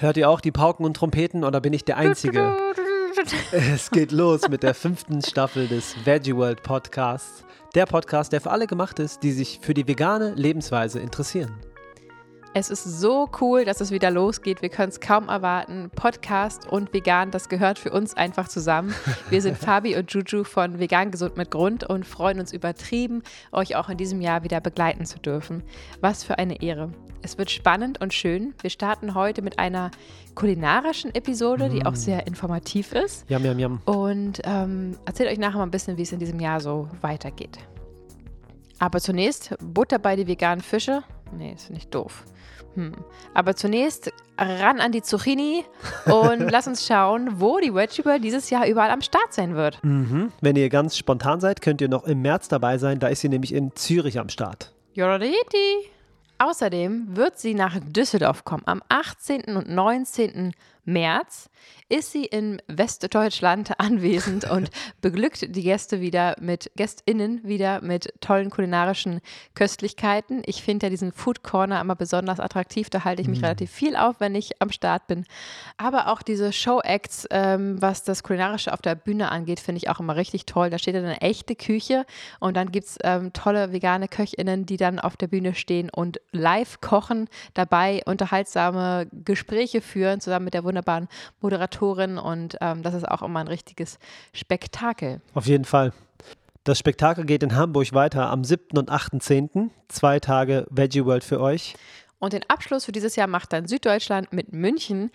Hört ihr auch die Pauken und Trompeten oder bin ich der Einzige? Es geht los mit der fünften Staffel des Veggie World Podcasts. Der Podcast, der für alle gemacht ist, die sich für die vegane Lebensweise interessieren. Es ist so cool, dass es wieder losgeht. Wir können es kaum erwarten. Podcast und vegan, das gehört für uns einfach zusammen. Wir sind Fabi und Juju von Vegan Gesund mit Grund und freuen uns übertrieben, euch auch in diesem Jahr wieder begleiten zu dürfen. Was für eine Ehre. Es wird spannend und schön. Wir starten heute mit einer kulinarischen Episode, die auch mm. sehr informativ ist. Yum, yum, yum. Und ähm, erzählt euch nachher mal ein bisschen, wie es in diesem Jahr so weitergeht. Aber zunächst Butter bei die veganen Fische. Nee, ist nicht doof. Hm. Aber zunächst ran an die Zucchini und lass uns schauen, wo die Veggie dieses Jahr überall am Start sein wird. Mhm. Wenn ihr ganz spontan seid, könnt ihr noch im März dabei sein. Da ist sie nämlich in Zürich am Start. Jororiti. Außerdem wird sie nach Düsseldorf kommen am 18. und 19. März ist sie in Westdeutschland anwesend und beglückt die Gäste wieder mit GästInnen wieder mit tollen kulinarischen Köstlichkeiten. Ich finde ja diesen Food Corner immer besonders attraktiv. Da halte ich mich mm. relativ viel auf, wenn ich am Start bin. Aber auch diese Show-Acts, ähm, was das Kulinarische auf der Bühne angeht, finde ich auch immer richtig toll. Da steht dann eine echte Küche und dann gibt es ähm, tolle vegane KöchInnen, die dann auf der Bühne stehen und live kochen, dabei unterhaltsame Gespräche führen, zusammen mit der wunderbaren Moderatorin und ähm, das ist auch immer ein richtiges Spektakel. Auf jeden Fall. Das Spektakel geht in Hamburg weiter am 7. und 8.10. Zwei Tage Veggie World für euch. Und den Abschluss für dieses Jahr macht dann Süddeutschland mit München,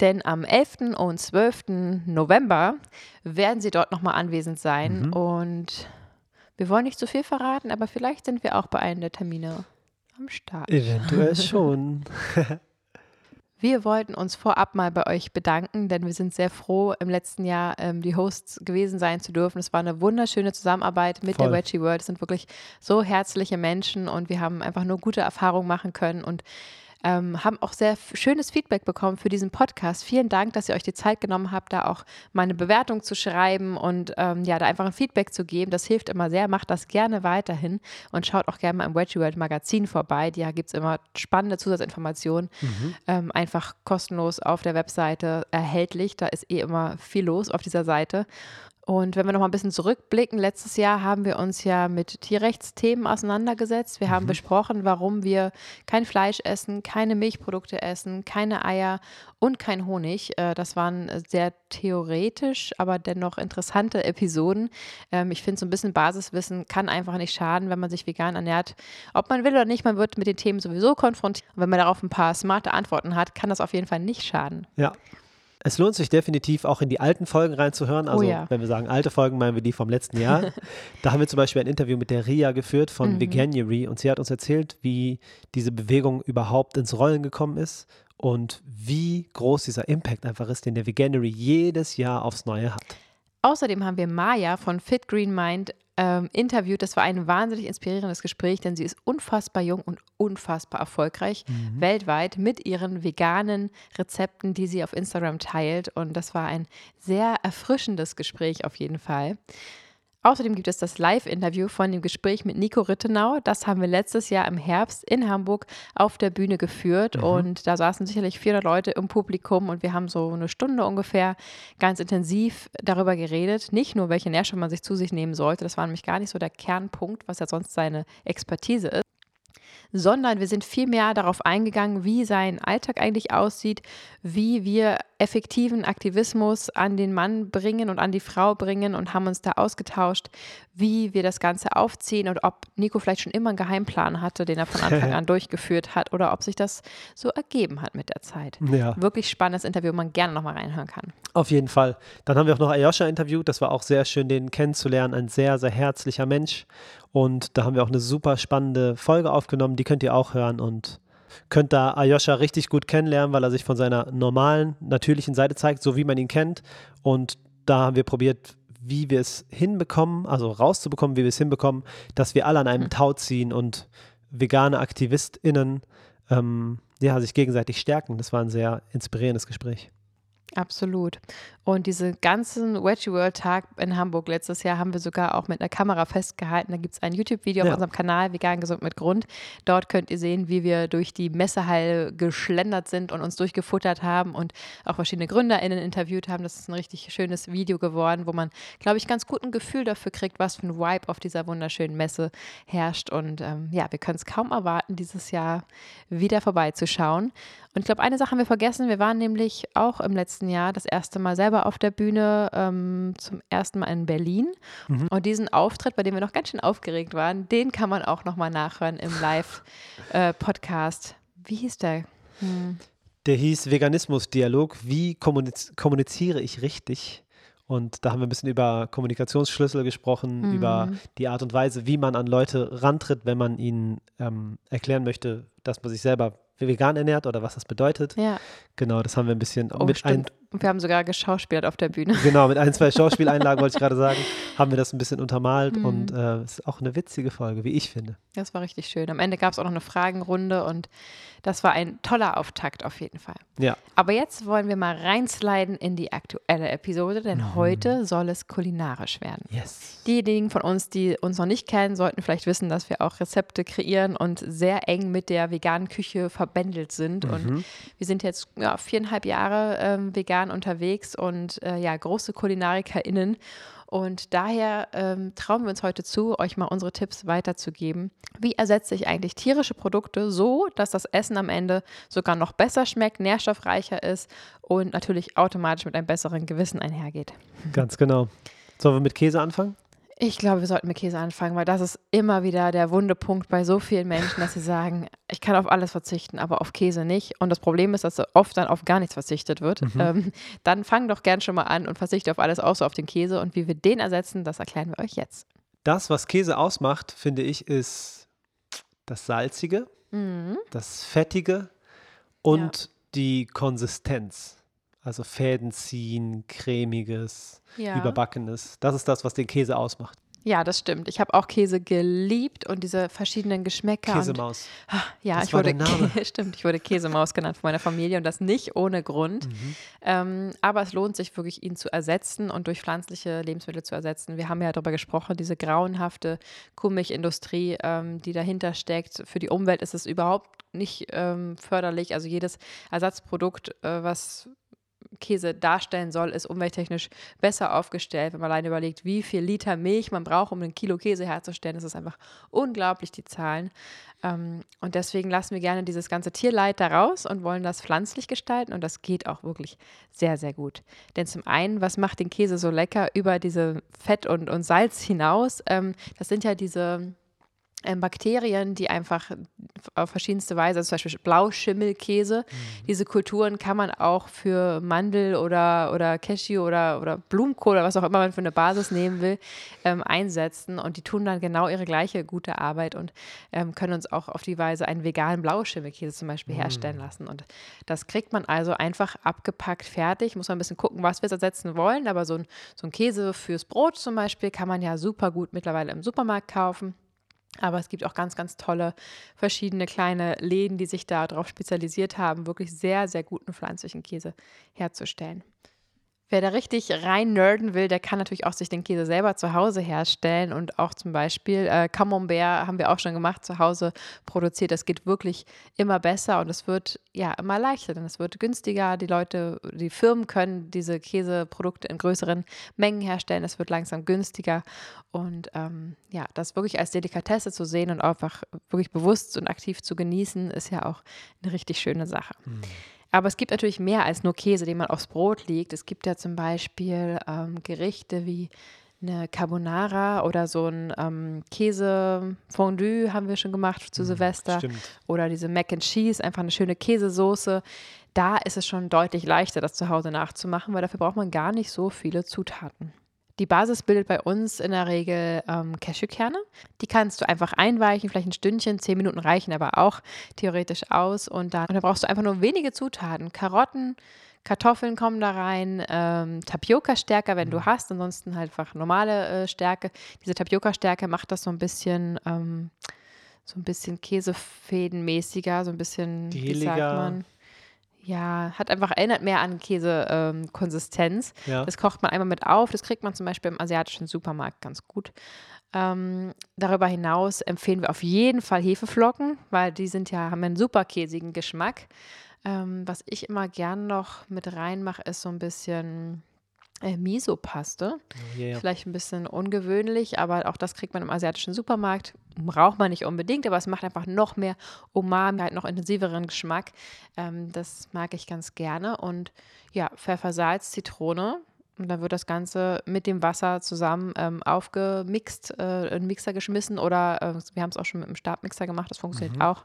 denn am 11. und 12. November werden sie dort nochmal anwesend sein. Mhm. Und wir wollen nicht zu viel verraten, aber vielleicht sind wir auch bei einem der Termine am Start. Eventuell schon. Wir wollten uns vorab mal bei euch bedanken, denn wir sind sehr froh, im letzten Jahr ähm, die Hosts gewesen sein zu dürfen. Es war eine wunderschöne Zusammenarbeit mit Voll. der Wedgie World. Es sind wirklich so herzliche Menschen und wir haben einfach nur gute Erfahrungen machen können und ähm, haben auch sehr schönes Feedback bekommen für diesen Podcast. Vielen Dank, dass ihr euch die Zeit genommen habt, da auch meine Bewertung zu schreiben und ähm, ja, da einfach ein Feedback zu geben. Das hilft immer sehr. Macht das gerne weiterhin und schaut auch gerne mal im Wedgie World Magazin vorbei. Da gibt es immer spannende Zusatzinformationen. Mhm. Ähm, einfach kostenlos auf der Webseite erhältlich. Da ist eh immer viel los auf dieser Seite. Und wenn wir noch mal ein bisschen zurückblicken, letztes Jahr haben wir uns ja mit Tierrechtsthemen auseinandergesetzt. Wir mhm. haben besprochen, warum wir kein Fleisch essen, keine Milchprodukte essen, keine Eier und kein Honig. Äh, das waren sehr theoretisch, aber dennoch interessante Episoden. Ähm, ich finde, so ein bisschen Basiswissen kann einfach nicht schaden, wenn man sich vegan ernährt. Ob man will oder nicht, man wird mit den Themen sowieso konfrontiert. Und wenn man darauf ein paar smarte Antworten hat, kann das auf jeden Fall nicht schaden. Ja, es lohnt sich definitiv auch in die alten Folgen reinzuhören. Oh also, oh ja. wenn wir sagen alte Folgen, meinen wir die vom letzten Jahr. da haben wir zum Beispiel ein Interview mit der Ria geführt von mhm. Veganuary und sie hat uns erzählt, wie diese Bewegung überhaupt ins Rollen gekommen ist und wie groß dieser Impact einfach ist, den der Veganuary jedes Jahr aufs Neue hat. Außerdem haben wir Maya von Fit Green Mind ähm, interviewt. Das war ein wahnsinnig inspirierendes Gespräch, denn sie ist unfassbar jung und unfassbar erfolgreich mhm. weltweit mit ihren veganen Rezepten, die sie auf Instagram teilt. Und das war ein sehr erfrischendes Gespräch auf jeden Fall. Außerdem gibt es das Live-Interview von dem Gespräch mit Nico Rittenau. Das haben wir letztes Jahr im Herbst in Hamburg auf der Bühne geführt. Mhm. Und da saßen sicherlich 400 Leute im Publikum und wir haben so eine Stunde ungefähr ganz intensiv darüber geredet. Nicht nur, welche Nährstoffe man sich zu sich nehmen sollte. Das war nämlich gar nicht so der Kernpunkt, was ja sonst seine Expertise ist sondern wir sind viel mehr darauf eingegangen, wie sein Alltag eigentlich aussieht, wie wir effektiven Aktivismus an den Mann bringen und an die Frau bringen und haben uns da ausgetauscht, wie wir das Ganze aufziehen und ob Nico vielleicht schon immer einen Geheimplan hatte, den er von Anfang an durchgeführt hat oder ob sich das so ergeben hat mit der Zeit. Ja. Wirklich spannendes Interview, man gerne nochmal reinhören kann. Auf jeden Fall. Dann haben wir auch noch Ayosha interviewt, das war auch sehr schön, den kennenzulernen, ein sehr, sehr herzlicher Mensch und da haben wir auch eine super spannende Folge aufgenommen, die könnt ihr auch hören und könnt da Ayosha richtig gut kennenlernen, weil er sich von seiner normalen, natürlichen Seite zeigt, so wie man ihn kennt. Und da haben wir probiert, wie wir es hinbekommen, also rauszubekommen, wie wir es hinbekommen, dass wir alle an einem mhm. Tau ziehen und vegane AktivistInnen ähm, ja, sich gegenseitig stärken. Das war ein sehr inspirierendes Gespräch. Absolut. Und diesen ganzen Veggie World Tag in Hamburg letztes Jahr haben wir sogar auch mit einer Kamera festgehalten. Da gibt es ein YouTube-Video ja. auf unserem Kanal Vegan Gesund mit Grund. Dort könnt ihr sehen, wie wir durch die Messehalle geschlendert sind und uns durchgefuttert haben und auch verschiedene GründerInnen interviewt haben. Das ist ein richtig schönes Video geworden, wo man, glaube ich, ganz gut ein Gefühl dafür kriegt, was für ein Vibe auf dieser wunderschönen Messe herrscht. Und ähm, ja, wir können es kaum erwarten, dieses Jahr wieder vorbeizuschauen. Und ich glaube, eine Sache haben wir vergessen. Wir waren nämlich auch im letzten Jahr das erste Mal selber auf der Bühne, ähm, zum ersten Mal in Berlin. Mhm. Und diesen Auftritt, bei dem wir noch ganz schön aufgeregt waren, den kann man auch nochmal nachhören im Live-Podcast. Äh, Wie hieß der? Hm. Der hieß Veganismus-Dialog. Wie kommuniz kommuniziere ich richtig? Und da haben wir ein bisschen über Kommunikationsschlüssel gesprochen, mhm. über die Art und Weise, wie man an Leute rantritt, wenn man ihnen ähm, erklären möchte, dass man sich selber vegan ernährt oder was das bedeutet. Ja. Genau, das haben wir ein bisschen oh, mit ein, wir haben sogar geschauspielert auf der Bühne. Genau, mit ein, zwei Schauspieleinlagen wollte ich gerade sagen, haben wir das ein bisschen untermalt mhm. und äh, es ist auch eine witzige Folge, wie ich finde. Das war richtig schön. Am Ende gab es auch noch eine Fragenrunde und das war ein toller Auftakt auf jeden Fall. Ja. Aber jetzt wollen wir mal reinsliden in die aktuelle Episode, denn mhm. heute soll es kulinarisch werden. Yes. Diejenigen von uns, die uns noch nicht kennen, sollten vielleicht wissen, dass wir auch Rezepte kreieren und sehr eng mit der veganen Küche verbändelt sind. Mhm. Und wir sind jetzt ja, viereinhalb Jahre ähm, vegan unterwegs und äh, ja, große KulinarikerInnen. Und daher ähm, trauen wir uns heute zu, euch mal unsere Tipps weiterzugeben. Wie ersetze ich eigentlich tierische Produkte so, dass das Essen am Ende sogar noch besser schmeckt, nährstoffreicher ist und natürlich automatisch mit einem besseren Gewissen einhergeht? Ganz genau. Sollen wir mit Käse anfangen? Ich glaube, wir sollten mit Käse anfangen, weil das ist immer wieder der Wundepunkt bei so vielen Menschen, dass sie sagen, ich kann auf alles verzichten, aber auf Käse nicht. Und das Problem ist, dass oft dann auf gar nichts verzichtet wird. Mhm. Ähm, dann fang doch gern schon mal an und verzichte auf alles außer auf den Käse. Und wie wir den ersetzen, das erklären wir euch jetzt. Das, was Käse ausmacht, finde ich, ist das Salzige, mhm. das Fettige und ja. die Konsistenz. Also Fäden ziehen, cremiges, ja. überbackenes. Das ist das, was den Käse ausmacht. Ja, das stimmt. Ich habe auch Käse geliebt und diese verschiedenen Geschmäcker. Käsemaus. Und, ah, ja, das ich wurde, stimmt, ich wurde Käsemaus genannt von meiner Familie und das nicht ohne Grund. Mhm. Ähm, aber es lohnt sich wirklich, ihn zu ersetzen und durch pflanzliche Lebensmittel zu ersetzen. Wir haben ja darüber gesprochen, diese grauenhafte Kuhmilchindustrie, ähm, die dahinter steckt. Für die Umwelt ist es überhaupt nicht ähm, förderlich. Also jedes Ersatzprodukt, äh, was Käse darstellen soll, ist umwelttechnisch besser aufgestellt. Wenn man alleine überlegt, wie viel Liter Milch man braucht, um ein Kilo Käse herzustellen, das ist einfach unglaublich, die Zahlen. Ähm, und deswegen lassen wir gerne dieses ganze Tierleid da raus und wollen das pflanzlich gestalten. Und das geht auch wirklich sehr, sehr gut. Denn zum einen, was macht den Käse so lecker über diese Fett und, und Salz hinaus? Ähm, das sind ja diese Bakterien, die einfach auf verschiedenste Weise, also zum Beispiel Blauschimmelkäse, mhm. diese Kulturen kann man auch für Mandel oder, oder Cashew oder, oder Blumenkohl oder was auch immer man für eine Basis nehmen will, ähm, einsetzen und die tun dann genau ihre gleiche gute Arbeit und ähm, können uns auch auf die Weise einen veganen Blauschimmelkäse zum Beispiel mhm. herstellen lassen. Und das kriegt man also einfach abgepackt fertig, muss man ein bisschen gucken, was wir ersetzen wollen, aber so ein, so ein Käse fürs Brot zum Beispiel kann man ja super gut mittlerweile im Supermarkt kaufen. Aber es gibt auch ganz, ganz tolle verschiedene kleine Läden, die sich darauf spezialisiert haben, wirklich sehr, sehr guten pflanzlichen Käse herzustellen. Wer da richtig rein nerden will, der kann natürlich auch sich den Käse selber zu Hause herstellen und auch zum Beispiel äh, Camembert haben wir auch schon gemacht, zu Hause produziert. Das geht wirklich immer besser und es wird ja immer leichter, denn es wird günstiger. Die Leute, die Firmen können diese Käseprodukte in größeren Mengen herstellen. Es wird langsam günstiger und ähm, ja, das wirklich als Delikatesse zu sehen und einfach wirklich bewusst und aktiv zu genießen, ist ja auch eine richtig schöne Sache. Mhm. Aber es gibt natürlich mehr als nur Käse, den man aufs Brot legt. Es gibt ja zum Beispiel ähm, Gerichte wie eine Carbonara oder so ein ähm, Käsefondue haben wir schon gemacht zu mhm, Silvester. Stimmt. Oder diese Mac and Cheese, einfach eine schöne Käsesoße. Da ist es schon deutlich leichter, das zu Hause nachzumachen, weil dafür braucht man gar nicht so viele Zutaten. Die Basis bildet bei uns in der Regel ähm, Cashewkerne. Die kannst du einfach einweichen, vielleicht ein Stündchen, zehn Minuten reichen aber auch theoretisch aus. Und dann, und dann brauchst du einfach nur wenige Zutaten. Karotten, Kartoffeln kommen da rein, ähm, Tapioca-Stärke, wenn du mhm. hast, ansonsten halt einfach normale äh, Stärke. Diese Tapioca-Stärke macht das so ein bisschen, ähm, so ein bisschen Käsefädenmäßiger, so ein bisschen, Geliger. wie sagt man? Ja, hat einfach erinnert mehr an Käsekonsistenz. Ja. Das kocht man einmal mit auf. Das kriegt man zum Beispiel im asiatischen Supermarkt ganz gut. Ähm, darüber hinaus empfehlen wir auf jeden Fall Hefeflocken, weil die sind ja, haben einen super käsigen Geschmack. Ähm, was ich immer gern noch mit reinmache, ist so ein bisschen äh, Miso-Paste. Oh, yeah. Vielleicht ein bisschen ungewöhnlich, aber auch das kriegt man im asiatischen Supermarkt. Braucht man nicht unbedingt, aber es macht einfach noch mehr Umami, halt noch intensiveren Geschmack. Ähm, das mag ich ganz gerne. Und ja, Pfeffer, Salz, Zitrone. Und dann wird das Ganze mit dem Wasser zusammen ähm, aufgemixt, äh, in den Mixer geschmissen oder äh, wir haben es auch schon mit dem Stabmixer gemacht, das funktioniert Mhm. auch.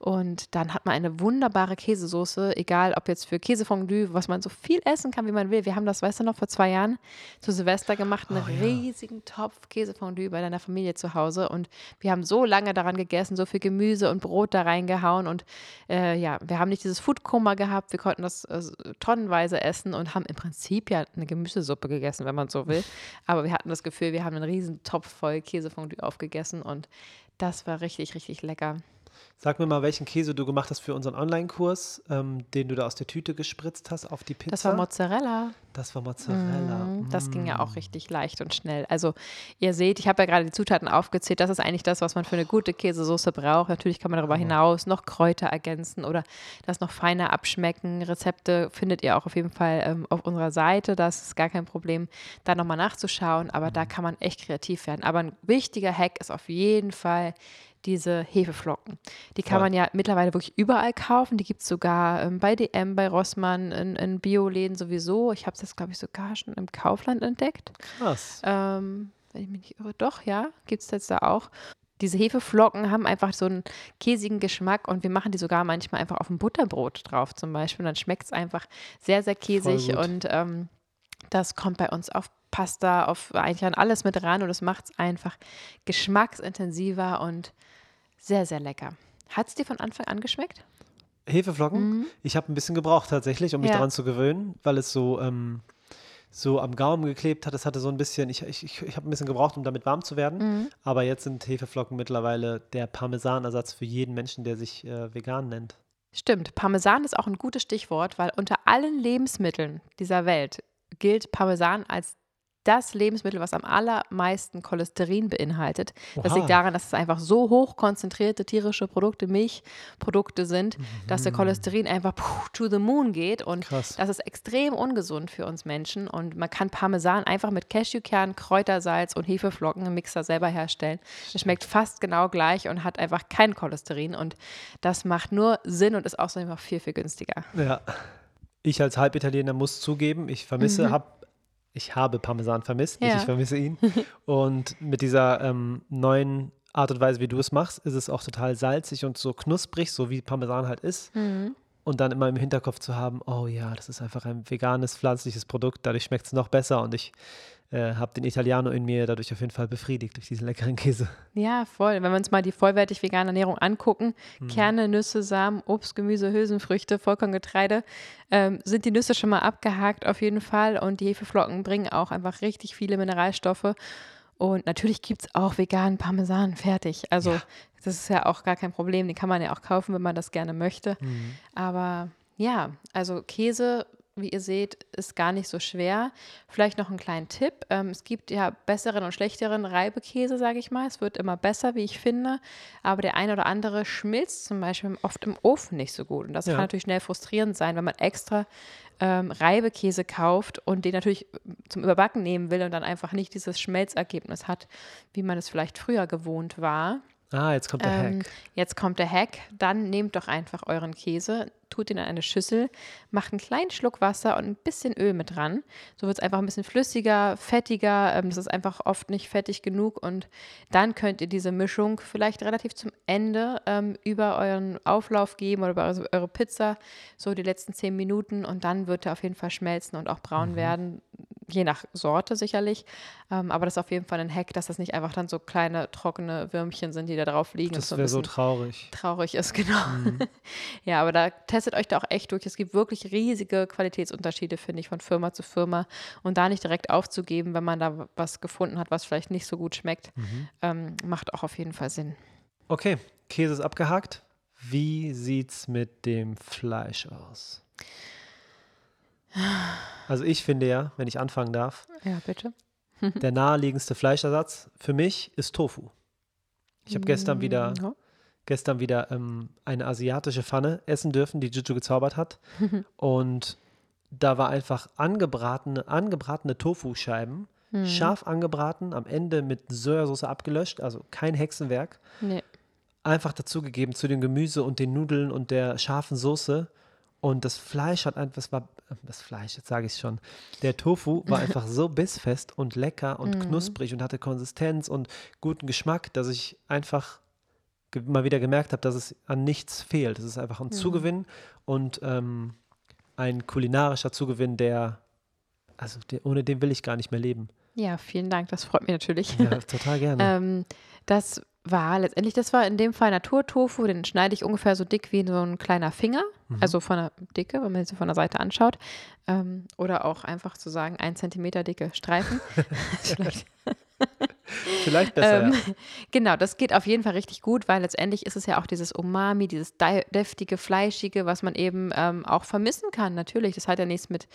Und dann hat man eine wunderbare Käsesoße, egal ob jetzt für Käsefondue, was man so viel essen kann, wie man will. Wir haben das, weißt du noch, vor zwei Jahren zu Silvester gemacht, einen Oh, ja. riesigen Topf Käsefondue bei deiner Familie zu Hause. Und wir haben so lange daran gegessen, so viel Gemüse und Brot da reingehauen. Und äh, ja, wir haben nicht dieses Foodkoma gehabt, wir konnten das äh, tonnenweise essen und haben im Prinzip ja eine Gemüsesuppe gegessen, wenn man so will. Aber wir hatten das Gefühl, wir haben einen riesen Topf voll Käsefondue aufgegessen und das war richtig, richtig lecker. Sag mir mal, welchen Käse du gemacht hast für unseren Online-Kurs, ähm, den du da aus der Tüte gespritzt hast auf die Pizza. Das war Mozzarella. Das war Mozzarella. Mhm, Das ging ja Mm. auch richtig leicht und schnell. Also ihr seht, ich habe ja gerade die Zutaten aufgezählt. Das ist eigentlich das, was man für eine gute Käsesoße braucht. Natürlich kann man darüber hinaus noch Kräuter ergänzen oder das noch feiner abschmecken. Rezepte findet ihr auch auf jeden Fall ähm, auf unserer Seite. Das ist gar kein Problem, da nochmal nachzuschauen. Aber da kann man echt kreativ werden. Aber ein wichtiger Hack ist auf jeden Fall diese Hefeflocken. Die kann Voll. man ja mittlerweile wirklich überall kaufen. Die gibt es sogar ähm, bei DM, bei Rossmann, in, in Bioläden sowieso. Ich habe es jetzt, glaube ich, sogar schon im Kaufland entdeckt. Krass. Ähm, wenn ich mich nicht irre, doch, ja, gibt es jetzt da auch. Diese Hefeflocken haben einfach so einen käsigen Geschmack und wir machen die sogar manchmal einfach auf ein Butterbrot drauf zum Beispiel. Und dann schmeckt es einfach sehr, sehr käsig und ähm, das kommt bei uns auf Pasta, auf eigentlich an alles mit ran und es macht es einfach geschmacksintensiver und sehr, sehr lecker. Hat es dir von Anfang an geschmeckt? Hefeflocken? Ich habe ein bisschen gebraucht tatsächlich, um mich Mhm. Ja. daran zu gewöhnen, weil es so, ähm, so am Gaumen geklebt hat. Es hatte so ein bisschen, ich, ich, ich, ich habe ein bisschen gebraucht, um damit warm zu werden. Mhm. Aber jetzt sind Hefeflocken mittlerweile der Parmesanersatz für jeden Menschen, der sich äh, vegan nennt. Stimmt, Parmesan ist auch ein gutes Stichwort, weil unter allen Lebensmitteln dieser Welt gilt Parmesan als das Lebensmittel, was am allermeisten Cholesterin beinhaltet. Das Oha. liegt daran, dass es einfach so hoch konzentrierte tierische Produkte, Milchprodukte sind, dass der Cholesterin einfach puh, to the moon geht. Und Krass. das ist extrem ungesund für uns Menschen. Und man kann Parmesan einfach mit Cashewkern, Kräutersalz und Hefeflocken im Mixer selber herstellen. Es schmeckt fast genau gleich und hat einfach kein Cholesterin. Und das macht nur Sinn und ist außerdem auch viel, viel günstiger. Ja. Ich als Halbitaliener muss zugeben, ich vermisse, Mhm. hab, ich habe Parmesan vermisst, nicht Ja. ich vermisse ihn. und mit dieser ähm, neuen Art und Weise, wie du es machst, ist es auch total salzig und so knusprig, so wie Parmesan halt ist. Mhm. Und dann immer im Hinterkopf zu haben, oh ja, das ist einfach ein veganes, pflanzliches Produkt, dadurch schmeckt es noch besser und ich äh, habe den Italiano in mir dadurch auf jeden Fall befriedigt durch diesen leckeren Käse. Ja, voll. Wenn wir uns mal die vollwertig vegane Ernährung angucken, Kerne, Nüsse, Samen, Obst, Gemüse, Hülsenfrüchte, Vollkorngetreide, ähm, sind die Nüsse schon mal abgehakt auf jeden Fall. Und die Hefeflocken bringen auch einfach richtig viele Mineralstoffe. Und natürlich gibt es auch veganen Parmesan fertig. Also das ist ja auch gar kein Problem. Den kann man ja auch kaufen, wenn man das gerne möchte. Aber ja, also Käse, wie ihr seht, ist gar nicht so schwer. Vielleicht noch einen kleinen Tipp. Ähm, es gibt ja besseren und schlechteren Reibekäse, sage ich mal. Es wird immer besser, wie ich finde. Aber der eine oder andere schmilzt zum Beispiel oft im Ofen nicht so gut. Und das Ja. kann natürlich schnell frustrierend sein, wenn man extra ähm, Reibekäse kauft und den natürlich zum Überbacken nehmen will und dann einfach nicht dieses Schmelzergebnis hat, wie man es vielleicht früher gewohnt war. Ah, jetzt kommt der Ähm, Hack. jetzt kommt der Hack. Dann nehmt doch einfach euren Käse, tut ihn in eine Schüssel, macht einen kleinen Schluck Wasser und ein bisschen Öl mit dran. So wird es einfach ein bisschen flüssiger, fettiger. Ähm, das ist einfach oft nicht fettig genug. Und dann könnt ihr diese Mischung vielleicht relativ zum Ende ähm, über euren Auflauf geben oder über eure, eure Pizza, so die letzten zehn Minuten. Und dann wird er auf jeden Fall schmelzen und auch Mhm. braun werden. Je nach Sorte sicherlich. Ähm, aber das ist auf jeden Fall ein Hack, dass das nicht einfach dann so kleine trockene Würmchen sind, die da drauf liegen. Das wäre so traurig. traurig ist, genau. ja, aber da testet euch da auch echt durch. Es gibt wirklich riesige Qualitätsunterschiede, finde ich, von Firma zu Firma. Und da nicht direkt aufzugeben, wenn man da was gefunden hat, was vielleicht nicht so gut schmeckt, ähm, macht auch auf jeden Fall Sinn. Okay, Käse ist abgehakt. Wie sieht's mit dem Fleisch aus? Also ich finde ja, wenn ich anfangen darf, Ja, bitte. der naheliegendste Fleischersatz für mich ist Tofu. Ich habe gestern wieder, Ja. gestern wieder ähm, eine asiatische Pfanne essen dürfen, die Juju gezaubert hat. Und da war einfach angebratene, angebratene Tofu-Scheiben, Mhm. scharf angebraten, am Ende mit Sojasauce abgelöscht, also kein Hexenwerk. Nee. einfach dazugegeben zu dem Gemüse und den Nudeln und der scharfen Soße. Und das Fleisch hat einfach, das war, das Fleisch, jetzt sage ich es schon, der Tofu war einfach so bissfest und lecker und knusprig und hatte Konsistenz und guten Geschmack, dass ich einfach mal wieder gemerkt habe, dass es an nichts fehlt. Es ist einfach ein Zugewinn und ähm, ein kulinarischer Zugewinn, der, also der, ohne den will ich gar nicht mehr leben. Ja, vielen Dank. Das freut mich natürlich. Ja, total gerne. Ähm, das war letztendlich, das war in dem Fall Naturtofu, den schneide ich ungefähr so dick wie so ein kleiner Finger, also von der Dicke, wenn man sich so von der Seite anschaut. Ähm, oder auch einfach zu sagen, ein Zentimeter dicke Streifen. Vielleicht Vielleicht besser. ähm, ja. Genau, das geht auf jeden Fall richtig gut, weil letztendlich ist es ja auch dieses Umami, dieses deftige, fleischige, was man eben ähm, auch vermissen kann. Natürlich, das hat ja nichts mit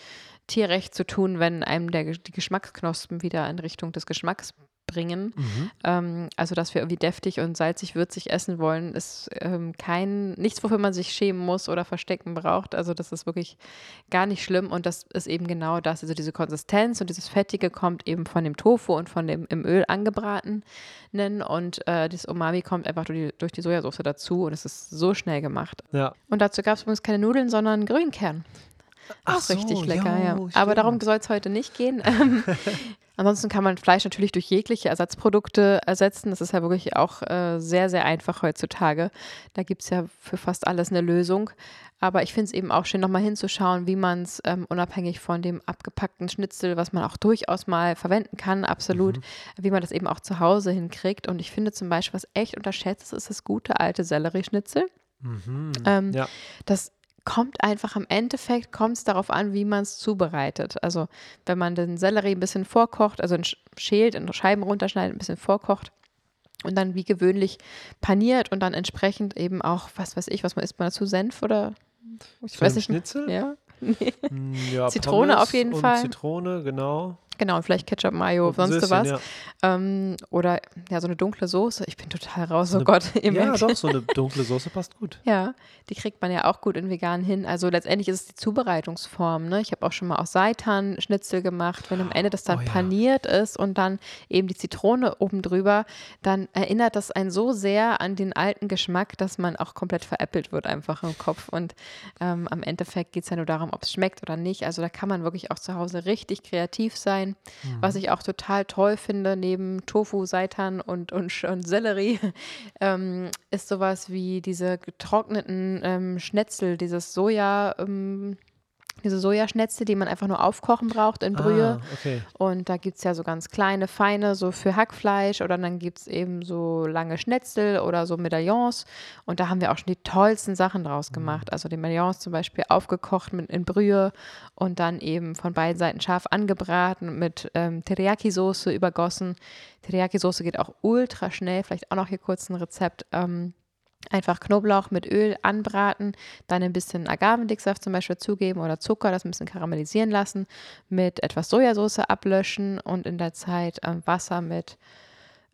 Tierrecht zu tun, wenn einem der, die Geschmacksknospen wieder in Richtung des Geschmacks bringen. Mhm. Ähm, also, dass wir irgendwie deftig und salzig, würzig essen wollen, ist ähm, kein, nichts, wofür man sich schämen muss oder verstecken braucht. Also, das ist wirklich gar nicht schlimm und das ist eben genau das. Also, diese Konsistenz und dieses Fettige kommt eben von dem Tofu und von dem im Öl angebratenen und äh, das Umami kommt einfach durch die, durch die Sojasauce dazu und es ist so schnell gemacht. ja. Und dazu gab es übrigens keine Nudeln, sondern Grünkern. Ach Auch richtig so, lecker, ja. jo, Aber darum stimmt. soll es heute nicht gehen. Ansonsten kann man Fleisch natürlich durch jegliche Ersatzprodukte ersetzen. Das ist ja wirklich auch äh, sehr, sehr einfach heutzutage. Da gibt es ja für fast alles eine Lösung. Aber ich finde es eben auch schön, nochmal hinzuschauen, wie man es ähm, unabhängig von dem abgepackten Schnitzel, was man auch durchaus mal verwenden kann, absolut, wie man das eben auch zu Hause hinkriegt. Und ich finde zum Beispiel, was echt unterschätzt ist, ist das gute alte Sellerieschnitzel. Mhm. Ähm, ja. das kommt einfach im Endeffekt, kommt es darauf an, wie man es zubereitet. Also wenn man den Sellerie ein bisschen vorkocht, also schält, in Scheiben runterschneidet, ein bisschen vorkocht und dann wie gewöhnlich paniert und dann entsprechend eben auch, was weiß ich, was man isst man dazu, Senf oder ich weiß nicht. Schnitzel? Ja, Mm, ja, Zitrone Pommes auf jeden Fall. Zitrone, genau. Genau, und vielleicht Ketchup, Mayo, Und sonst Süßchen, was. Ja, Ähm, oder ja, so eine dunkle Soße. Ich bin total raus, oh Eine- Gott, ihr ja merkt. doch, so eine dunkle Soße passt gut. Ja, die kriegt man ja auch gut in vegan hin. Also letztendlich ist es die Zubereitungsform. Ne? Ich habe auch schon mal aus Seitan Schnitzel gemacht. Wenn am Ende das dann Oh ja. paniert ist und dann eben die Zitrone oben drüber, dann erinnert das einen so sehr an den alten Geschmack, dass man auch komplett veräppelt wird einfach im Kopf. Und ähm, am Endeffekt geht es ja nur darum, ob es schmeckt oder nicht. Also da kann man wirklich auch zu Hause richtig kreativ sein. Was ich auch total toll finde, neben Tofu, Seitan und, und, und Sellerie, ähm, ist sowas wie diese getrockneten ähm, Schnetzel, dieses Soja, ähm, diese Sojaschnetzel, die man einfach nur aufkochen braucht in Brühe. Ah, okay. Und da gibt es ja so ganz kleine, feine, so für Hackfleisch oder dann gibt es eben so lange Schnetzel oder so Medaillons. Und da haben wir auch schon die tollsten Sachen draus gemacht. Also die Medaillons zum Beispiel aufgekocht mit in Brühe und dann eben von beiden Seiten scharf angebraten mit ähm, Teriyaki-Soße übergossen. Teriyaki-Soße geht auch ultra schnell. Vielleicht auch noch hier kurz ein Rezept. Ähm, Einfach Knoblauch mit Öl anbraten, dann ein bisschen Agavendicksaft zum Beispiel zugeben oder Zucker, das ein bisschen karamellisieren lassen, mit etwas Sojasauce ablöschen und in der Zeit ähm, Wasser mit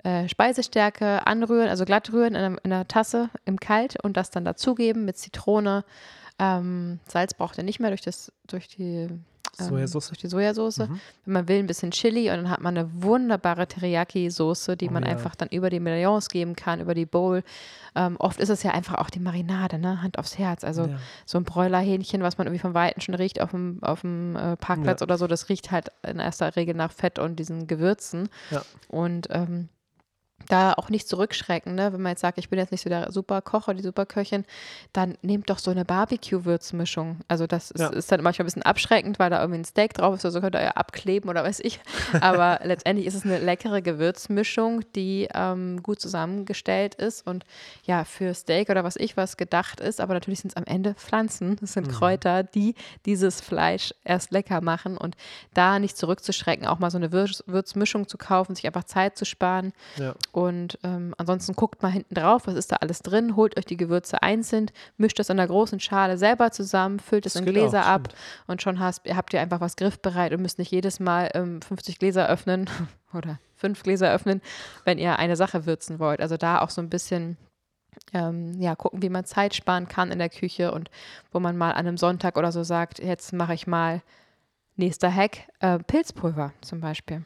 äh, Speisestärke anrühren, also glatt rühren in einer, in einer Tasse im Kalt und das dann dazugeben mit Zitrone. Ähm, Salz braucht ihr nicht mehr durch, das, durch die Sojasauce. Durch die Sojasauce. Mhm. Wenn man will, ein bisschen Chili und dann hat man eine wunderbare Teriyaki-Soße, die Oh man ja. einfach dann über die Medaillons geben kann, über die Bowl. Ähm, oft ist es ja einfach auch die Marinade, ne? Hand aufs Herz. Also Ja. so ein Bräulerhähnchen, was man irgendwie vom Weiten schon riecht auf dem, auf dem äh, Parkplatz Ja. oder so, das riecht halt in erster Regel nach Fett und diesen Gewürzen. Ja. Und ähm, da auch nicht zurückschrecken, ne? wenn man jetzt sagt, ich bin jetzt nicht so der super Koch oder die super Köchin, dann nehmt doch so eine Barbecue-Würzmischung. Also das ist, Ja. ist dann manchmal ein bisschen abschreckend, weil da irgendwie ein Steak drauf ist, also könnt ihr ja abkleben oder weiß ich. Aber letztendlich ist es eine leckere Gewürzmischung, die ähm, gut zusammengestellt ist und ja, für Steak oder was ich was gedacht ist, aber natürlich sind es am Ende Pflanzen, das sind Kräuter, die dieses Fleisch erst lecker machen und da nicht zurückzuschrecken, auch mal so eine Würz Würzmischung zu kaufen, sich einfach Zeit zu sparen Ja. Und ähm, ansonsten guckt mal hinten drauf, was ist da alles drin, holt euch die Gewürze einzeln, mischt das in einer großen Schale selber zusammen, füllt es in Gläser ab und schon hast, habt ihr einfach was griffbereit und müsst nicht jedes Mal ähm, 50 Gläser öffnen oder fünf Gläser öffnen, wenn ihr eine Sache würzen wollt. Also da auch so ein bisschen ähm, ja, gucken, wie man Zeit sparen kann in der Küche und wo man mal an einem Sonntag oder so sagt, jetzt mache ich mal Nächster Hack, äh, Pilzpulver zum Beispiel.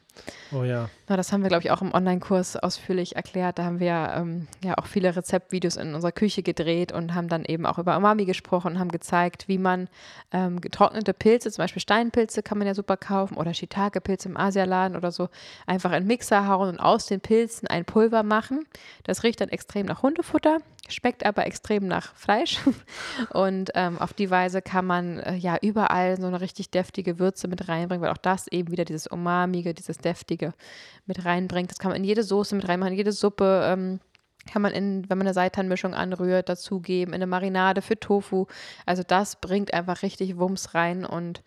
Oh ja. Na, das haben wir, glaube ich, auch im Online-Kurs ausführlich erklärt. Da haben wir ähm, ja auch viele Rezeptvideos in unserer Küche gedreht und haben dann eben auch über Umami gesprochen und haben gezeigt, wie man ähm, getrocknete Pilze, zum Beispiel Steinpilze kann man ja super kaufen oder Shiitake-Pilze im Asialaden oder so, einfach in Mixer hauen und aus den Pilzen ein Pulver machen. Das riecht dann extrem nach Hundefutter schmeckt aber extrem nach Fleisch. Und ähm, auf die Weise kann man äh, ja überall so eine richtig deftige Würze mit reinbringen, weil auch das eben wieder dieses Umamige, dieses Deftige mit reinbringt. Das kann man in jede Soße mit reinmachen, in jede Suppe. Ähm, kann man in, wenn man eine Seitanmischung anrührt, dazugeben, in eine Marinade für Tofu. Also das bringt einfach richtig Wumms rein und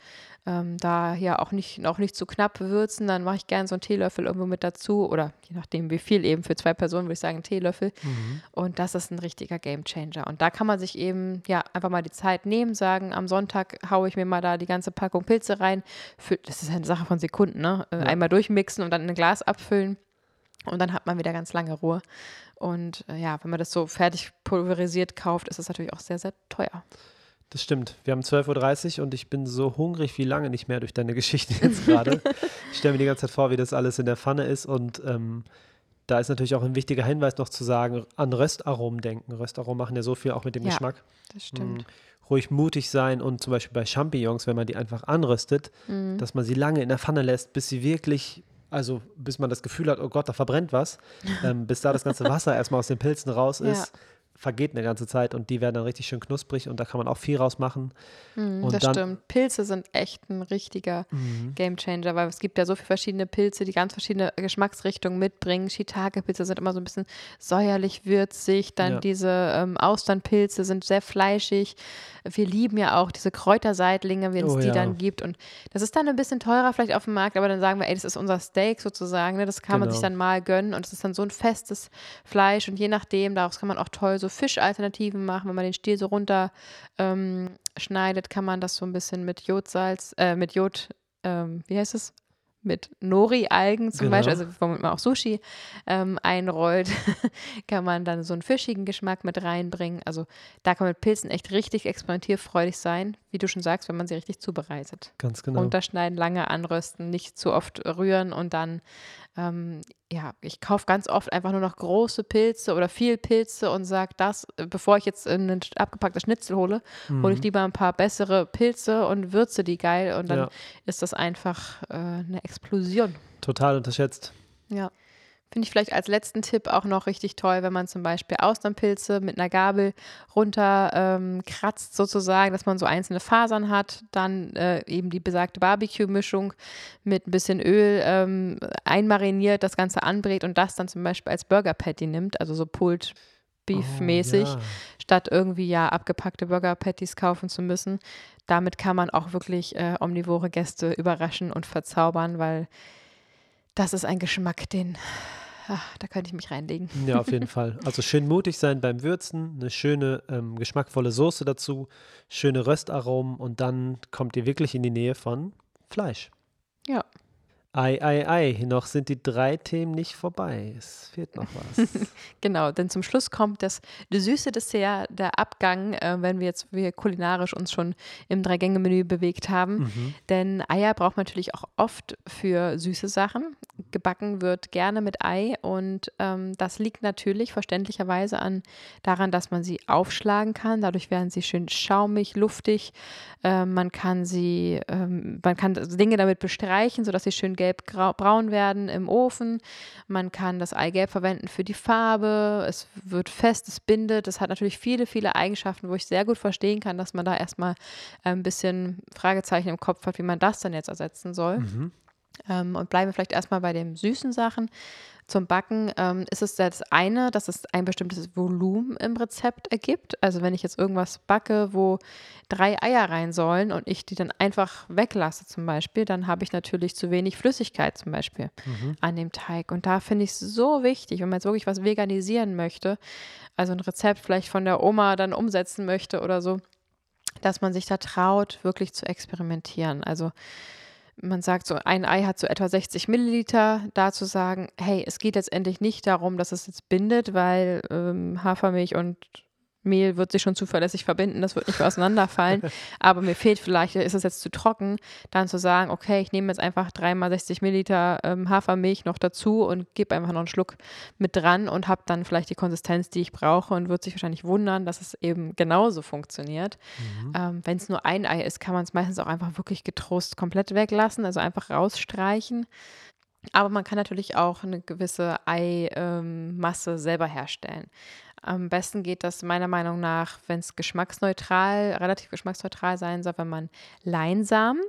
ähm, da ja auch nicht, auch nicht zu knapp würzen, dann mache ich gerne so einen Teelöffel irgendwo mit dazu oder je nachdem wie viel eben für zwei Personen würde ich sagen einen Teelöffel mhm. und das ist ein richtiger Gamechanger und da kann man sich eben ja einfach mal die Zeit nehmen, sagen am Sonntag haue ich mir mal da die ganze Packung Pilze rein, für, das ist eine Sache von Sekunden, ne? Äh, ja. einmal durchmixen und dann in ein Glas abfüllen und dann hat man wieder ganz lange Ruhe und äh, ja, wenn man das so fertig pulverisiert kauft, ist es natürlich auch sehr, sehr teuer. Das stimmt. Wir haben 12.30 Uhr und ich bin so hungrig wie lange nicht mehr durch deine Geschichte jetzt gerade. ich stelle mir die ganze Zeit vor, wie das alles in der Pfanne ist und ähm, da ist natürlich auch ein wichtiger Hinweis noch zu sagen, an Röstaromen denken. Röstaromen machen ja so viel auch mit dem ja, Geschmack. Das stimmt. Mhm. Ruhig mutig sein und zum Beispiel bei Champignons, wenn man die einfach anröstet, mhm. dass man sie lange in der Pfanne lässt, bis sie wirklich also bis man das Gefühl hat, oh Gott, da verbrennt was, ähm, bis da das ganze Wasser erstmal aus den Pilzen raus ist, ja vergeht eine ganze Zeit und die werden dann richtig schön knusprig und da kann man auch viel rausmachen. Mm, und das dann, stimmt. Pilze sind echt ein richtiger mhm. Gamechanger, weil es gibt ja so viele verschiedene Pilze, die ganz verschiedene Geschmacksrichtungen mitbringen. Shiitake-Pilze sind immer so ein bisschen säuerlich würzig, dann ja. diese ähm, Austernpilze sind sehr fleischig. Wir lieben ja auch diese Kräuterseitlinge, wenn es oh, die ja. dann gibt und das ist dann ein bisschen teurer vielleicht auf dem Markt, aber dann sagen wir, ey, das ist unser Steak sozusagen, ne? das kann genau. man sich genau. dann mal gönnen und es ist dann so ein festes Fleisch und je nachdem, daraus kann man auch toll so Fischalternativen machen. Wenn man den Stiel so runter ähm, schneidet, kann man das so ein bisschen mit Jodsalz, äh, mit Jod, ähm, wie heißt es? mit Nori-Algen zum genau. Beispiel, also womit man auch Sushi ähm, einrollt, kann man dann so einen fischigen Geschmack mit reinbringen. Also da kann man mit Pilzen echt richtig experimentierfreudig sein, wie du schon sagst, wenn man sie richtig zubereitet. Ganz genau. Unterschneiden, lange anrösten, nicht zu oft rühren und dann ähm, ja, ich kaufe ganz oft einfach nur noch große Pilze oder viel Pilze und sage das, äh, bevor ich jetzt ein abgepacktes Schnitzel hole, mhm. hole ich lieber ein paar bessere Pilze und würze die geil und dann ja. ist das einfach äh, eine Explosion. Total unterschätzt. Ja. Finde ich vielleicht als letzten Tipp auch noch richtig toll, wenn man zum Beispiel Austernpilze mit einer Gabel runter ähm, kratzt, sozusagen, dass man so einzelne Fasern hat, dann äh, eben die besagte Barbecue-Mischung mit ein bisschen Öl ähm, einmariniert, das Ganze anbrät und das dann zum Beispiel als Burger Patty nimmt, also so Pulled Beef-mäßig, oh, ja. statt irgendwie ja abgepackte Burger Patties kaufen zu müssen. Damit kann man auch wirklich äh, omnivore Gäste überraschen und verzaubern, weil das ist ein Geschmack, den Ach, da könnte ich mich reinlegen. Ja, auf jeden Fall. Also schön mutig sein beim Würzen, eine schöne, ähm, geschmackvolle Soße dazu, schöne Röstaromen und dann kommt ihr wirklich in die Nähe von Fleisch. Ja. Ei, ei, ei, noch sind die drei Themen nicht vorbei. Es fehlt noch was. genau, denn zum Schluss kommt das, das süße Dessert, der Abgang, äh, wenn wir jetzt wir kulinarisch uns schon im Drei-Gänge-Menü bewegt haben. Mhm. Denn Eier braucht man natürlich auch oft für süße Sachen. Gebacken wird gerne mit Ei und ähm, das liegt natürlich verständlicherweise an daran, dass man sie aufschlagen kann. Dadurch werden sie schön schaumig, luftig. Äh, man kann sie, ähm, man kann Dinge damit bestreichen, sodass sie schön gelb-braun werden im Ofen. Man kann das Eigelb verwenden für die Farbe. Es wird fest, es bindet. Es hat natürlich viele, viele Eigenschaften, wo ich sehr gut verstehen kann, dass man da erstmal ein bisschen Fragezeichen im Kopf hat, wie man das dann jetzt ersetzen soll. Mhm. Ähm, und bleiben wir vielleicht erstmal bei den süßen Sachen. Zum Backen ähm, ist es das eine, dass es ein bestimmtes Volumen im Rezept ergibt. Also wenn ich jetzt irgendwas backe, wo drei Eier rein sollen und ich die dann einfach weglasse zum Beispiel, dann habe ich natürlich zu wenig Flüssigkeit zum Beispiel mhm. an dem Teig. Und da finde ich es so wichtig, wenn man jetzt wirklich was veganisieren möchte, also ein Rezept vielleicht von der Oma dann umsetzen möchte oder so, dass man sich da traut, wirklich zu experimentieren. Also man sagt so, ein Ei hat so etwa 60 Milliliter, da zu sagen, hey, es geht letztendlich nicht darum, dass es jetzt bindet, weil ähm, Hafermilch und Mehl wird sich schon zuverlässig verbinden, das wird nicht auseinanderfallen. aber mir fehlt vielleicht, ist es jetzt zu trocken, dann zu sagen, okay, ich nehme jetzt einfach dreimal 60 Milliliter ähm, Hafermilch noch dazu und gebe einfach noch einen Schluck mit dran und habe dann vielleicht die Konsistenz, die ich brauche und wird sich wahrscheinlich wundern, dass es eben genauso funktioniert. Mhm. Ähm, Wenn es nur ein Ei ist, kann man es meistens auch einfach wirklich getrost komplett weglassen, also einfach rausstreichen. Aber man kann natürlich auch eine gewisse Eimasse ähm, selber herstellen. Am besten geht das meiner Meinung nach, wenn es geschmacksneutral, relativ geschmacksneutral sein soll, wenn man Leinsamen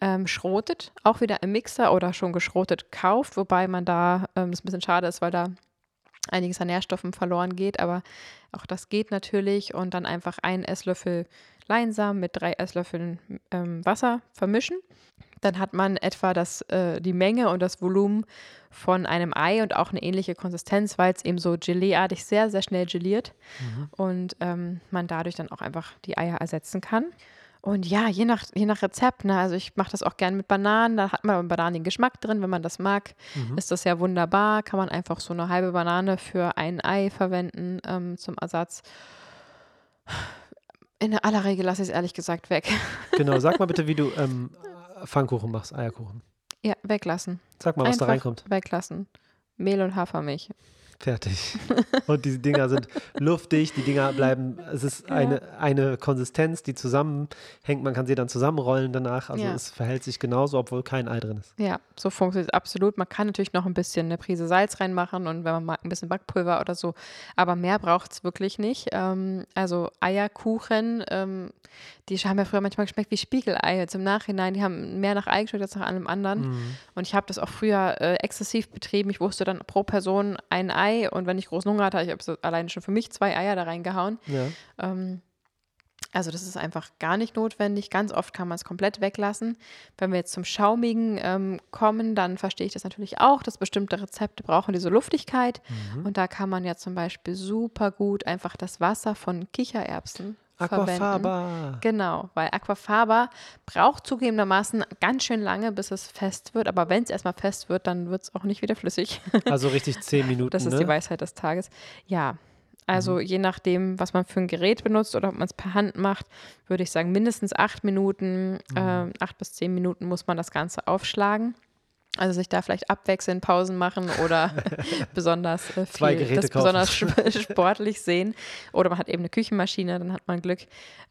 ähm, schrotet, auch wieder im Mixer oder schon geschrotet kauft, wobei man da, ähm, das ein bisschen schade ist, weil da einiges an Nährstoffen verloren geht, aber auch das geht natürlich. Und dann einfach einen Esslöffel Leinsamen mit drei Esslöffeln ähm, Wasser vermischen dann hat man etwa das, äh, die Menge und das Volumen von einem Ei und auch eine ähnliche Konsistenz, weil es eben so Geleeartig sehr, sehr schnell geliert mhm. und ähm, man dadurch dann auch einfach die Eier ersetzen kann. Und ja, je nach, je nach Rezept, ne? also ich mache das auch gerne mit Bananen, da hat man beim Bananen den Geschmack drin, wenn man das mag, mhm. ist das ja wunderbar, kann man einfach so eine halbe Banane für ein Ei verwenden ähm, zum Ersatz. In aller Regel lasse ich es ehrlich gesagt weg. Genau, sag mal bitte, wie du ähm, Pfannkuchen machst, Eierkuchen. Ja, weglassen. Sag mal, was Einfach da reinkommt. Weglassen. Mehl und Hafermilch. Fertig. Und diese Dinger sind luftig, die Dinger bleiben, es ist ja. eine, eine Konsistenz, die zusammenhängt, man kann sie dann zusammenrollen danach. Also ja. es verhält sich genauso, obwohl kein Ei drin ist. Ja, so funktioniert es absolut. Man kann natürlich noch ein bisschen eine Prise Salz reinmachen und wenn man mag, ein bisschen Backpulver oder so. Aber mehr braucht es wirklich nicht. Ähm, also Eierkuchen, ähm, die haben ja früher manchmal geschmeckt wie Spiegelei. Jetzt im Nachhinein, die haben mehr nach Ei geschmeckt als nach allem anderen. Mhm. Und ich habe das auch früher äh, exzessiv betrieben. Ich wusste dann pro Person ein Ei Ei und wenn ich großen Hunger hatte, ich habe so alleine schon für mich zwei Eier da reingehauen. Ja. Ähm, also das ist einfach gar nicht notwendig. Ganz oft kann man es komplett weglassen. Wenn wir jetzt zum Schaumigen ähm, kommen, dann verstehe ich das natürlich auch, dass bestimmte Rezepte brauchen diese Luftigkeit. Mhm. Und da kann man ja zum Beispiel super gut einfach das Wasser von Kichererbsen Aquafaba. Genau, weil Aquafaba braucht zugegebenermaßen ganz schön lange, bis es fest wird. Aber wenn es erstmal fest wird, dann wird es auch nicht wieder flüssig. Also richtig zehn Minuten. Das ist ne? die Weisheit des Tages. Ja. Also mhm. je nachdem, was man für ein Gerät benutzt oder ob man es per Hand macht, würde ich sagen, mindestens acht Minuten, mhm. äh, acht bis zehn Minuten muss man das Ganze aufschlagen. Also sich da vielleicht abwechselnd Pausen machen oder besonders äh, viel, das besonders sportlich sehen. Oder man hat eben eine Küchenmaschine, dann hat man Glück.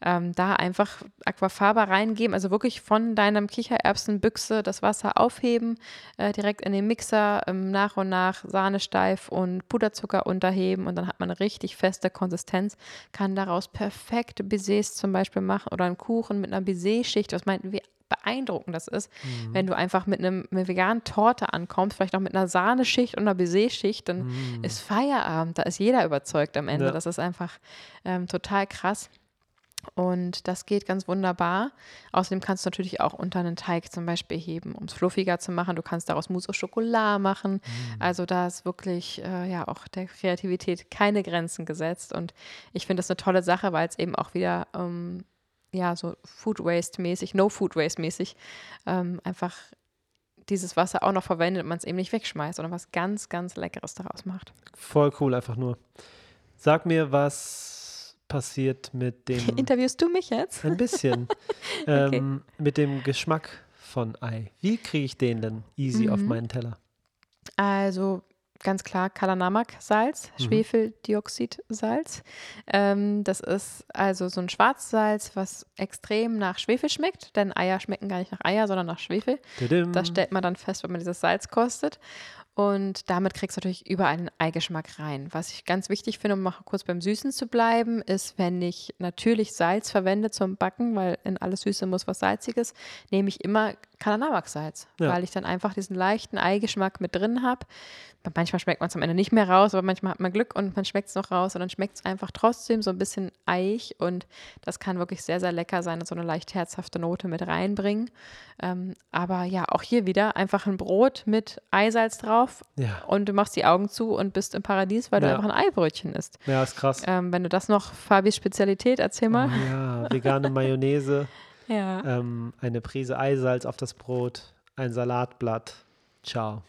Ähm, da einfach Aquafaba reingeben, also wirklich von deinem Kichererbsenbüchse das Wasser aufheben, äh, direkt in den Mixer, ähm, nach und nach Sahne steif und Puderzucker unterheben und dann hat man eine richtig feste Konsistenz, kann daraus perfekte Baisers zum Beispiel machen oder einen Kuchen mit einer Baiser-Schicht, was meinten wir beeindruckend das ist, mhm. wenn du einfach mit einem mit veganen Torte ankommst, vielleicht noch mit einer Sahneschicht und einer Baiser-Schicht, dann mhm. ist Feierabend. Da ist jeder überzeugt am Ende. Ja. Das ist einfach ähm, total krass. Und das geht ganz wunderbar. Außerdem kannst du natürlich auch unter einen Teig zum Beispiel heben, um es fluffiger zu machen. Du kannst daraus Mousse au Chocolat machen. Mhm. Also da ist wirklich äh, ja auch der Kreativität keine Grenzen gesetzt. Und ich finde das eine tolle Sache, weil es eben auch wieder ähm, ja, so Food Waste-mäßig, No Food Waste-mäßig, ähm, einfach dieses Wasser auch noch verwendet und man es eben nicht wegschmeißt, sondern was ganz, ganz Leckeres daraus macht. Voll cool, einfach nur. Sag mir, was passiert mit dem. Interviewst du mich jetzt? Ein bisschen. okay. ähm, mit dem Geschmack von Ei. Wie kriege ich den denn easy mhm. auf meinen Teller? Also, ganz klar Kalanamak-Salz, mhm. Schwefeldioxidsalz. Ähm, das ist also so ein Schwarzsalz, was extrem nach Schwefel schmeckt, denn Eier schmecken gar nicht nach Eier, sondern nach Schwefel. Didim. Das stellt man dann fest, wenn man dieses Salz kostet. Und damit kriegst du natürlich überall einen Eigeschmack rein. Was ich ganz wichtig finde, um mal kurz beim Süßen zu bleiben, ist, wenn ich natürlich Salz verwende zum Backen, weil in alles Süße muss was Salziges, nehme ich immer Kalanamak-Salz, ja. weil ich dann einfach diesen leichten Eigeschmack mit drin habe. Manchmal schmeckt man es am Ende nicht mehr raus, aber manchmal hat man Glück und man schmeckt es noch raus und dann schmeckt es einfach trotzdem so ein bisschen eich und das kann wirklich sehr, sehr lecker sein und so eine leicht herzhafte Note mit reinbringen. Ähm, aber ja, auch hier wieder einfach ein Brot mit Eisalz drauf ja. und du machst die Augen zu und bist im Paradies, weil du einfach ein Eibrötchen isst. Ja, ist krass. Ähm, wenn du das noch, Fabis Spezialität, erzähl mal. Oh, ja, vegane Mayonnaise. ja. Ähm, eine Prise Eisalz auf das Brot, ein Salatblatt. Ciao.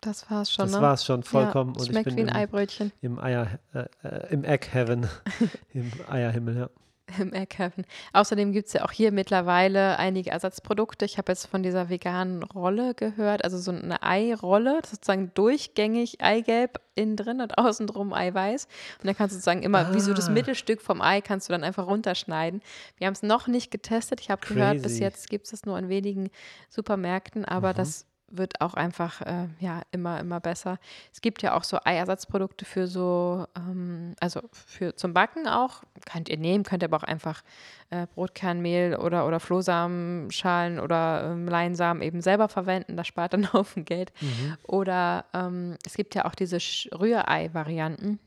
Das war's schon. Das ne? war's schon vollkommen. Ja, schmeckt und ich bin wie ein Eibrötchen. Im Eier, äh, äh, im Egg-Heaven, im Eierhimmel, ja. Im Egg-Heaven. Außerdem gibt es ja auch hier mittlerweile einige Ersatzprodukte. Ich habe jetzt von dieser veganen Rolle gehört, also so eine Eirolle, sozusagen durchgängig Eigelb innen drin und außen drum Eiweiß. Und dann kannst du sozusagen immer, ah. wie so das ah. Mittelstück vom Ei, kannst du dann einfach runterschneiden. Wir haben es noch nicht getestet. Ich habe gehört, bis jetzt gibt es das nur in wenigen Supermärkten, aber mhm. das wird auch einfach äh, ja immer immer besser. Es gibt ja auch so Eiersatzprodukte für so ähm, also für zum Backen auch könnt ihr nehmen, könnt ihr aber auch einfach äh, Brotkernmehl oder oder Flohsamenschalen oder ähm, Leinsamen eben selber verwenden. Das spart dann Haufen Geld. Mhm. Oder ähm, es gibt ja auch diese Rührei-Varianten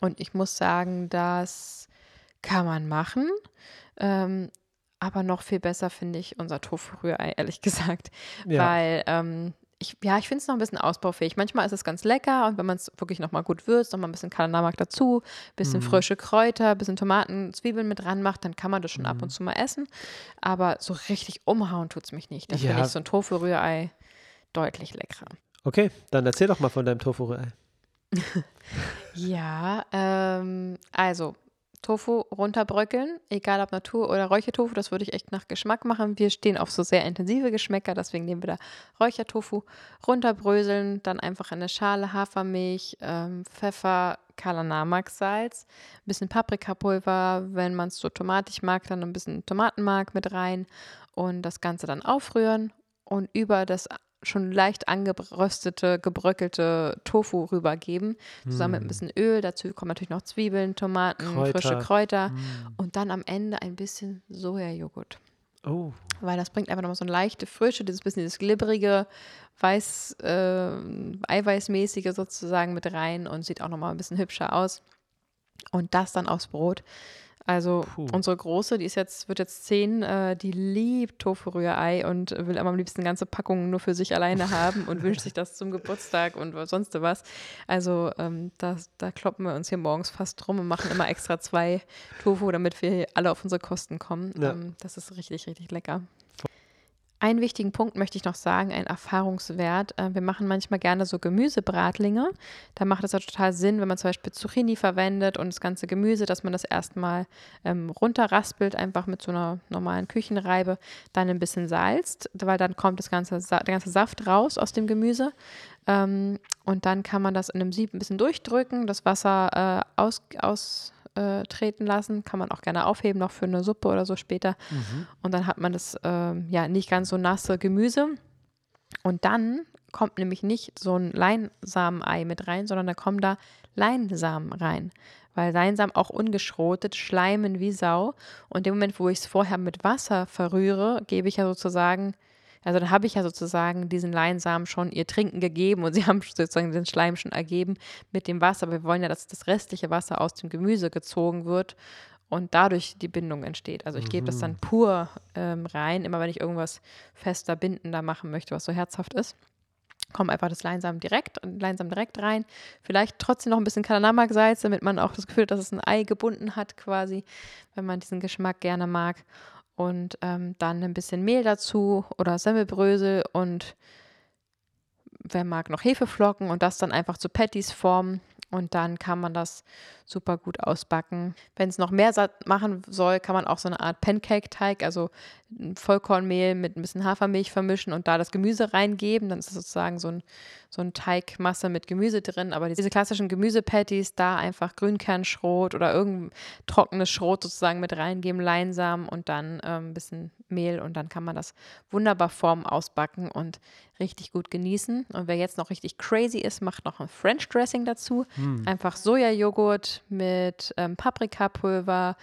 und ich muss sagen, das kann man machen. Ähm, aber noch viel besser finde ich unser Tofu-Rührei, ehrlich gesagt. Ja. Weil, ähm, ich, ja, ich finde es noch ein bisschen ausbaufähig. Manchmal ist es ganz lecker und wenn man es wirklich nochmal gut würzt, nochmal ein bisschen Kalanamak dazu, ein bisschen mhm. frische Kräuter, ein bisschen Tomaten, Zwiebeln mit dran macht, dann kann man das schon mhm. ab und mhm. zu mal essen. Aber so richtig umhauen tut es mich nicht. Da ja. finde ich so ein Tofu-Rührei deutlich leckerer. Okay, dann erzähl doch mal von deinem Tofu-Rührei. ja, ähm, also Tofu runterbröckeln, egal ob Natur- oder Räuchertofu, das würde ich echt nach Geschmack machen. Wir stehen auf so sehr intensive Geschmäcker, deswegen nehmen wir da Räuchertofu, runterbröseln, dann einfach in eine Schale Hafermilch, ähm, Pfeffer, Kalanamak-Salz, ein bisschen Paprikapulver, wenn man es so tomatig mag, dann ein bisschen Tomatenmark mit rein und das Ganze dann aufrühren und über das schon leicht angeröstete, gebröckelte Tofu rübergeben, zusammen mm. mit ein hm. bisschen Öl. Dazu kommen natürlich noch Zwiebeln, Tomaten, Kräuter. frische Kräuter mm. und dann am Ende ein bisschen Sojajoghurt. Oh. Weil das bringt einfach nochmal so eine leichte Frische, dieses bisschen dieses glibberige, weiß, äh, eiweißmäßige sozusagen mit rein und sieht auch nochmal ein bisschen hübscher aus. Und das dann aufs Brot. Also Puh. unsere Große, die ist jetzt, wird jetzt zehn, äh, die liebt Tofu-Rührei und will aber am liebsten ganze Packungen nur für sich alleine haben und wünscht sich das zum Geburtstag und sonst was. Also ähm, da, da kloppen wir uns hier morgens fast drum und machen immer extra zwei Tofu, damit wir alle auf unsere Kosten kommen. Ja. Ähm, das ist richtig, richtig lecker. Einen wichtigen Punkt möchte ich noch sagen, ein Erfahrungswert. Äh, wir machen manchmal gerne so Gemüsebratlinge. Da macht es ja total Sinn, wenn man zum Beispiel Zucchini verwendet und das ganze Gemüse, dass man das erstmal ähm, runterraspelt, einfach mit so einer normalen Küchenreibe, dann ein bisschen salzt, weil dann kommt das ganze, der ganze Saft raus aus dem Gemüse. Ähm, und dann kann man das in einem Sieb ein bisschen durchdrücken, das Wasser äh, aus, aus äh, treten lassen. Kann man auch gerne aufheben, noch für eine Suppe oder so später. Mhm. Und dann hat man das äh, ja nicht ganz so nasse Gemüse. Und dann kommt nämlich nicht so ein Leinsamenei mit rein, sondern da kommen da Leinsamen rein. Weil Leinsamen auch ungeschrotet schleimen wie Sau. Und im Moment, wo ich es vorher mit Wasser verrühre, gebe ich ja sozusagen also dann habe ich ja sozusagen diesen Leinsamen schon ihr Trinken gegeben und sie haben sozusagen den Schleim schon ergeben mit dem Wasser. Aber wir wollen ja, dass das restliche Wasser aus dem Gemüse gezogen wird und dadurch die Bindung entsteht. Also ich mhm. gebe das dann mhm. pur ähm, rein, immer wenn ich irgendwas fester, bindender machen möchte, was so herzhaft ist. Kommt einfach das Leinsamen direkt und Leinsamen direkt rein. Vielleicht trotzdem noch ein bisschen Kalanamak-Salz, damit man auch das Gefühl hat, dass es ein Ei gebunden hat, quasi, wenn man diesen Geschmack gerne mag und ähm, dann ein bisschen Mehl dazu oder Semmelbrösel und wer mag noch Hefeflocken und das dann einfach zu Patties formen. Und dann kann man das super gut ausbacken. Wenn es noch mehr satt machen soll, kann man auch so eine Art Pancake-Teig, also Vollkornmehl mit ein bisschen Hafermilch vermischen und da das Gemüse reingeben. Dann ist es sozusagen so ein, so ein Teigmasse mit Gemüse drin. Aber diese klassischen Gemüsepatties, da einfach Grünkernschrot oder irgendein trockenes Schrot sozusagen mit reingeben, Leinsamen und dann ähm, ein bisschen Mehl und dann kann man das wunderbar formen, ausbacken und richtig gut genießen. Und wer jetzt noch richtig crazy ist, macht noch ein French Dressing dazu. Mm. Einfach Sojajoghurt mit ähm, Paprikapulver,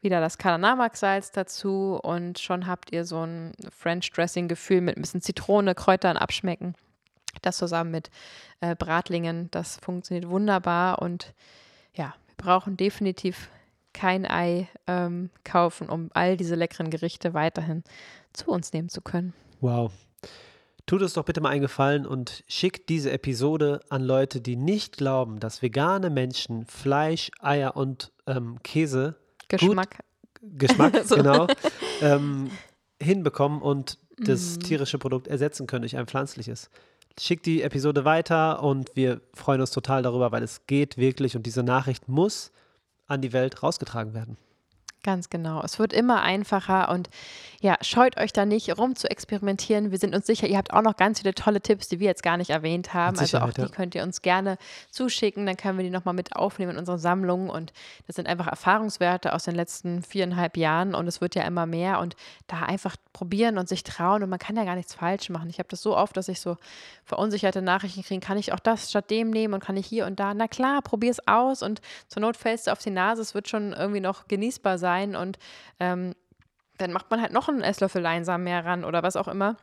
wieder das Kalanamak-Salz dazu und schon habt ihr so ein French Dressing-Gefühl mit ein bisschen Zitrone, Kräutern abschmecken. Das zusammen mit äh, Bratlingen, das funktioniert wunderbar und ja, wir brauchen definitiv kein Ei ähm, kaufen, um all diese leckeren Gerichte weiterhin zu uns nehmen zu können. Wow. Tut uns doch bitte mal einen Gefallen und schickt diese Episode an Leute, die nicht glauben, dass vegane Menschen Fleisch, Eier und ähm, Käse Geschmack. Gut, Geschmack, so. genau. Ähm, hinbekommen und das mm. tierische Produkt ersetzen können durch ein pflanzliches. Schickt die Episode weiter und wir freuen uns total darüber, weil es geht wirklich und diese Nachricht muss an die Welt rausgetragen werden. Ganz genau. Es wird immer einfacher und ja, scheut euch da nicht rum zu experimentieren. Wir sind uns sicher, ihr habt auch noch ganz viele tolle Tipps, die wir jetzt gar nicht erwähnt haben. Also auch die könnt ihr uns gerne zuschicken, dann können wir die nochmal mit aufnehmen in unsere Sammlung. Und das sind einfach Erfahrungswerte aus den letzten viereinhalb Jahren und es wird ja immer mehr und da einfach probieren und sich trauen und man kann ja gar nichts falsch machen. Ich habe das so oft, dass ich so verunsicherte Nachrichten kriege, kann ich auch das statt dem nehmen und kann ich hier und da. Na klar, probier es aus und zur Not fällst du auf die Nase, es wird schon irgendwie noch genießbar sein sein und ähm, dann macht man halt noch einen Esslöffel Leinsamen mehr ran oder was auch immer.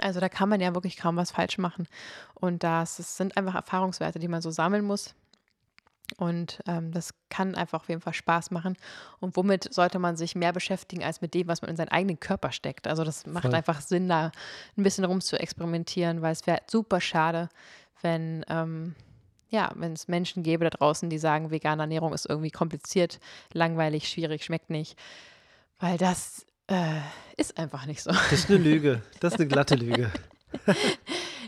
Also da kann man ja wirklich kaum was falsch machen. Und das, das sind einfach Erfahrungswerte, die man so sammeln muss. Und ähm, das kann einfach auf jeden Fall Spaß machen. Und womit sollte man sich mehr beschäftigen als mit dem, was man in seinen eigenen Körper steckt? Also das macht Voll. einfach Sinn, da ein bisschen rum zu experimentieren, weil es wäre super schade, wenn ähm, ja, wenn es Menschen gäbe da draußen, die sagen, vegane Ernährung ist irgendwie kompliziert, langweilig, schwierig, schmeckt nicht. Weil das äh, ist einfach nicht so. Das ist eine Lüge. Das ist eine glatte Lüge.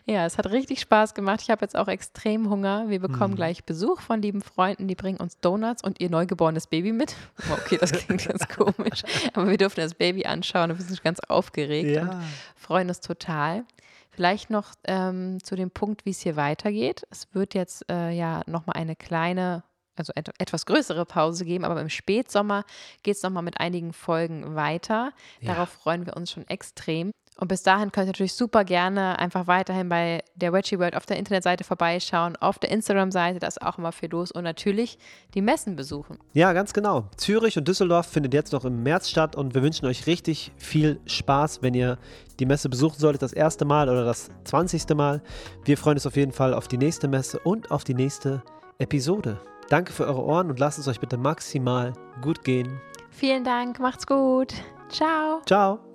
Ja, es hat richtig Spaß gemacht. Ich habe jetzt auch extrem Hunger. Wir bekommen hm. gleich Besuch von lieben Freunden, die bringen uns Donuts und ihr neugeborenes Baby mit. Okay, das klingt ganz komisch. Aber wir dürfen das Baby anschauen und wir sind ganz aufgeregt ja. und freuen uns total. Vielleicht noch ähm, zu dem Punkt, wie es hier weitergeht. Es wird jetzt äh, ja nochmal eine kleine, also et etwas größere Pause geben, aber im Spätsommer geht es nochmal mit einigen Folgen weiter. Ja. Darauf freuen wir uns schon extrem. Und bis dahin könnt ihr natürlich super gerne einfach weiterhin bei der Wedgie World auf der Internetseite vorbeischauen, auf der Instagram-Seite, da ist auch immer viel los und natürlich die Messen besuchen. Ja, ganz genau. Zürich und Düsseldorf findet jetzt noch im März statt und wir wünschen euch richtig viel Spaß, wenn ihr die Messe besuchen solltet, das erste Mal oder das zwanzigste Mal. Wir freuen uns auf jeden Fall auf die nächste Messe und auf die nächste Episode. Danke für eure Ohren und lasst es euch bitte maximal gut gehen. Vielen Dank, macht's gut. Ciao. Ciao.